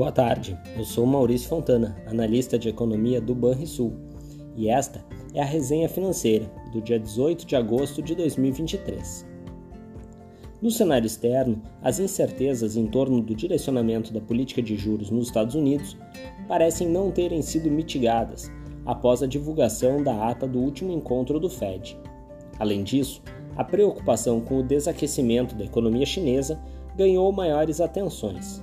Boa tarde, eu sou Maurício Fontana, analista de economia do Banrisul, e esta é a resenha financeira do dia 18 de agosto de 2023. No cenário externo, as incertezas em torno do direcionamento da política de juros nos Estados Unidos parecem não terem sido mitigadas após a divulgação da ata do último encontro do Fed. Além disso, a preocupação com o desaquecimento da economia chinesa ganhou maiores atenções.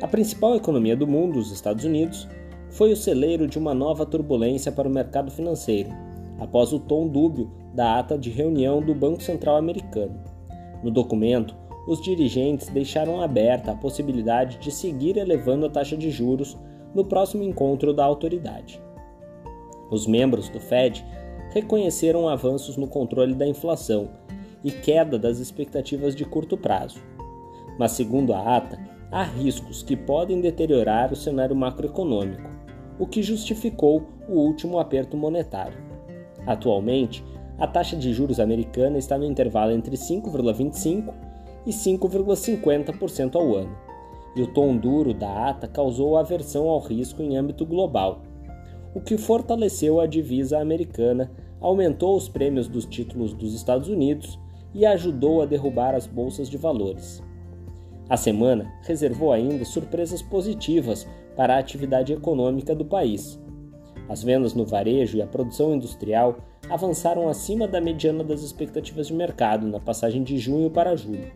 A principal economia do mundo, os Estados Unidos, foi o celeiro de uma nova turbulência para o mercado financeiro, após o tom dúbio da ata de reunião do Banco Central americano. No documento, os dirigentes deixaram aberta a possibilidade de seguir elevando a taxa de juros no próximo encontro da autoridade. Os membros do Fed reconheceram avanços no controle da inflação e queda das expectativas de curto prazo. Mas, segundo a ata, há riscos que podem deteriorar o cenário macroeconômico, o que justificou o último aperto monetário. Atualmente, a taxa de juros americana está no intervalo entre 5,25% e 5,50% ao ano, e o tom duro da ata causou aversão ao risco em âmbito global, o que fortaleceu a divisa americana, aumentou os prêmios dos títulos dos Estados Unidos e ajudou a derrubar as bolsas de valores. A semana reservou ainda surpresas positivas para a atividade econômica do país. As vendas no varejo e a produção industrial avançaram acima da mediana das expectativas de mercado na passagem de junho para julho.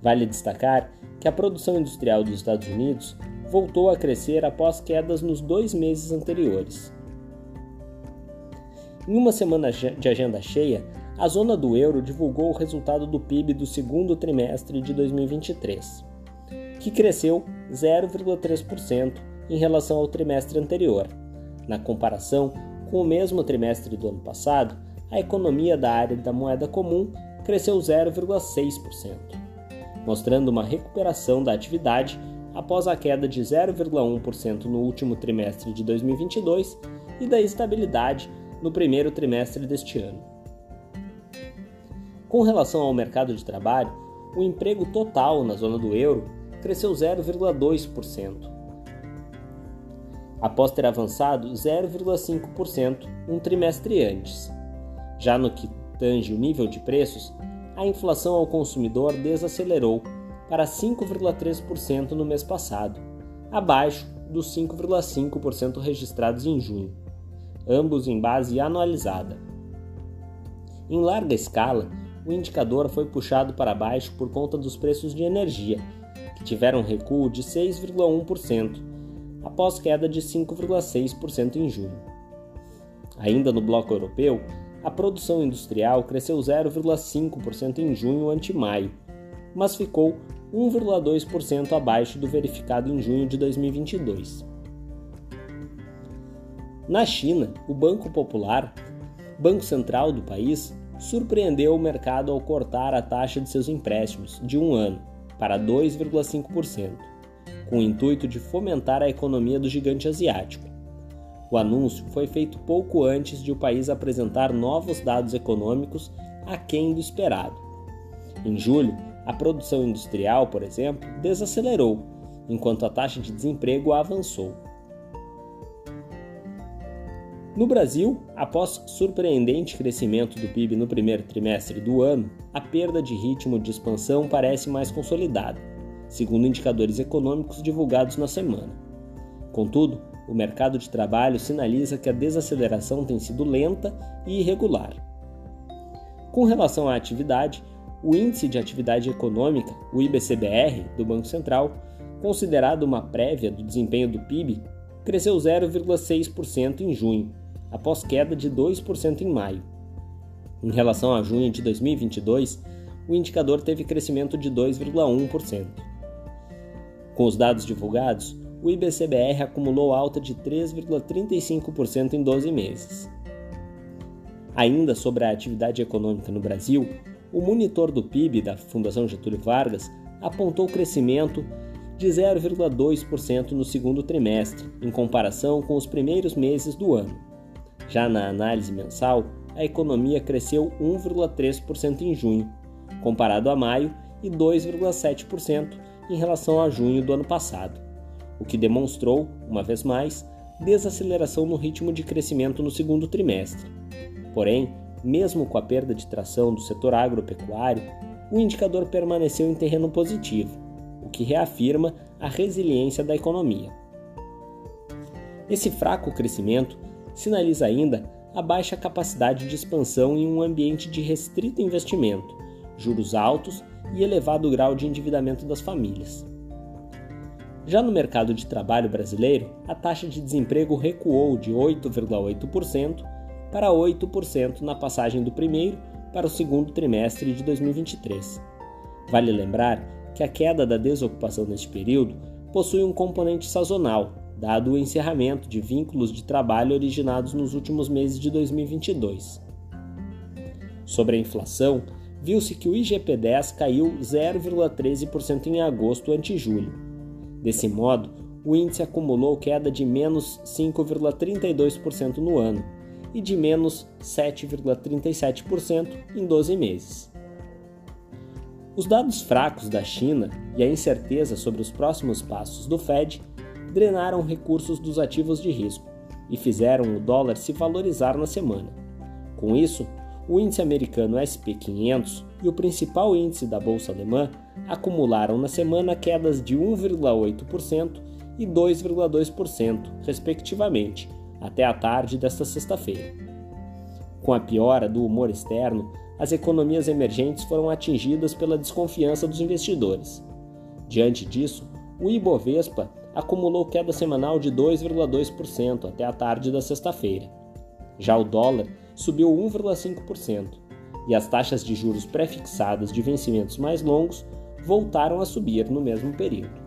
Vale destacar que a produção industrial dos Estados Unidos voltou a crescer após quedas nos dois meses anteriores. Em uma semana de agenda cheia, a zona do euro divulgou o resultado do PIB do segundo trimestre de 2023, que cresceu 0,3% em relação ao trimestre anterior. Na comparação com o mesmo trimestre do ano passado, a economia da área da moeda comum cresceu 0,6%, mostrando uma recuperação da atividade após a queda de 0,1% no último trimestre de 2022 e da estabilidade no primeiro trimestre deste ano. Com relação ao mercado de trabalho, o emprego total na zona do euro cresceu 0,2%, após ter avançado 0,5% um trimestre antes. Já no que tange o nível de preços, a inflação ao consumidor desacelerou para 5,3% no mês passado, abaixo dos 5,5% registrados em junho, ambos em base anualizada. Em larga escala, o indicador foi puxado para baixo por conta dos preços de energia, que tiveram recuo de 6,1%, após queda de 5,6% em junho. Ainda no bloco europeu, a produção industrial cresceu 0,5% em junho ante maio, mas ficou 1,2% abaixo do verificado em junho de 2022. Na China, o Banco Popular, banco central do país, surpreendeu o mercado ao cortar a taxa de seus empréstimos de um ano para 2,5%, com o intuito de fomentar a economia do gigante asiático. O anúncio foi feito pouco antes de o país apresentar novos dados econômicos aquém do esperado. Em julho, a produção industrial, por exemplo, desacelerou, enquanto a taxa de desemprego avançou. No Brasil, após surpreendente crescimento do PIB no primeiro trimestre do ano, a perda de ritmo de expansão parece mais consolidada, segundo indicadores econômicos divulgados na semana. Contudo, o mercado de trabalho sinaliza que a desaceleração tem sido lenta e irregular. Com relação à atividade, o Índice de Atividade Econômica, o IBCBR, do Banco Central, considerado uma prévia do desempenho do PIB, cresceu 0,6% em junho, após queda de 2% em maio. Em relação a junho de 2022, o indicador teve crescimento de 2,1%. Com os dados divulgados, o IBCBR acumulou alta de 3,35% em 12 meses. Ainda sobre a atividade econômica no Brasil, o monitor do PIB da Fundação Getúlio Vargas apontou crescimento de 0,2% no segundo trimestre, em comparação com os primeiros meses do ano. Já na análise mensal, a economia cresceu 1,3% em junho, comparado a maio, e 2,7% em relação a junho do ano passado, o que demonstrou, uma vez mais, desaceleração no ritmo de crescimento no segundo trimestre. Porém, mesmo com a perda de tração do setor agropecuário, o indicador permaneceu em terreno positivo, o que reafirma a resiliência da economia. Esse fraco crescimento sinaliza ainda a baixa capacidade de expansão em um ambiente de restrito investimento, juros altos e elevado grau de endividamento das famílias. Já no mercado de trabalho brasileiro, a taxa de desemprego recuou de 8,8% para 8% na passagem do primeiro para o segundo trimestre de 2023. Vale lembrar que a queda da desocupação neste período possui um componente sazonal, dado o encerramento de vínculos de trabalho originados nos últimos meses de 2022. Sobre a inflação, viu-se que o IGP-10 caiu 0,13% em agosto ante julho, Desse modo, o índice acumulou queda de menos 5,32% no ano e de menos 7,37% em 12 meses. Os dados fracos da China e a incerteza sobre os próximos passos do Fed drenaram recursos dos ativos de risco e fizeram o dólar se valorizar na semana. Com isso, o índice americano SP500 e o principal índice da bolsa alemã acumularam na semana quedas de 1,8% e 2,2%, respectivamente, até a tarde desta sexta-feira. Com a piora do humor externo, as economias emergentes foram atingidas pela desconfiança dos investidores. Diante disso, o Ibovespa acumulou queda semanal de 2,2% até a tarde da sexta-feira. Já o dólar subiu 1,5% e as taxas de juros pré-fixadas de vencimentos mais longos voltaram a subir no mesmo período.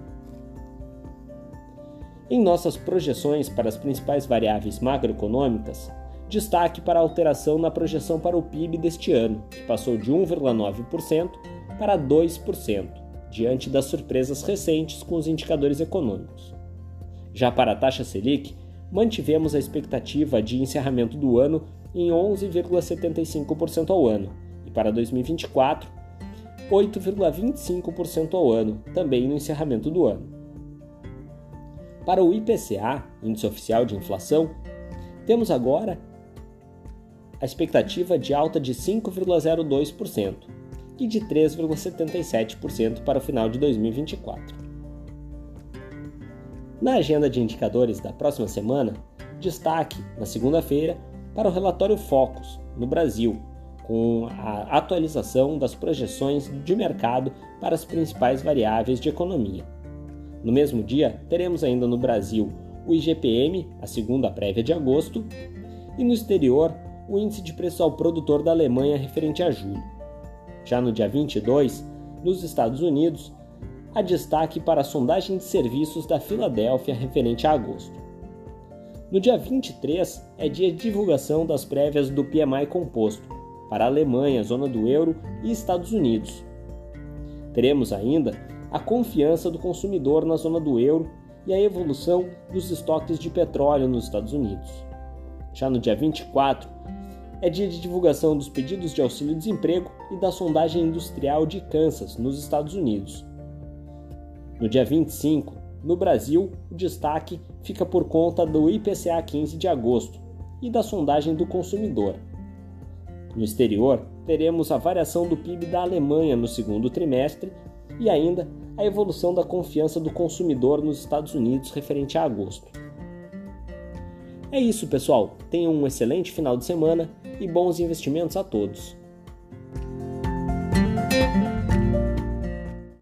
Em nossas projeções para as principais variáveis macroeconômicas, destaque para a alteração na projeção para o PIB deste ano, que passou de 1,9% para 2%, diante das surpresas recentes com os indicadores econômicos. Já para a taxa Selic, mantivemos a expectativa de encerramento do ano em 11,75% ao ano, e para 2024, 8,25% ao ano, também no encerramento do ano. Para o IPCA, Índice Oficial de Inflação, temos agora a expectativa de alta de 5,02% e de 3,77% para o final de 2024. Na agenda de indicadores da próxima semana, destaque, na segunda-feira, para o relatório Focus, no Brasil, com a atualização das projeções de mercado para as principais variáveis de economia. No mesmo dia, teremos ainda no Brasil o IGPM, a segunda prévia de agosto, e no exterior, o índice de preço ao produtor da Alemanha referente a julho. Já no dia 22, nos Estados Unidos, há destaque para a sondagem de serviços da Filadélfia referente a agosto. No dia 23 é dia de divulgação das prévias do PMI composto, para a Alemanha, zona do euro e Estados Unidos. Teremos ainda a confiança do consumidor na zona do euro e a evolução dos estoques de petróleo nos Estados Unidos. Já no dia 24, é dia de divulgação dos pedidos de auxílio-desemprego e da sondagem industrial de Kansas, nos Estados Unidos. No dia 25, no Brasil, o destaque fica por conta do IPCA 15 de agosto e da sondagem do consumidor, no exterior, teremos a variação do PIB da Alemanha no segundo trimestre e ainda a evolução da confiança do consumidor nos Estados Unidos referente a agosto. É isso, pessoal. Tenham um excelente final de semana e bons investimentos a todos.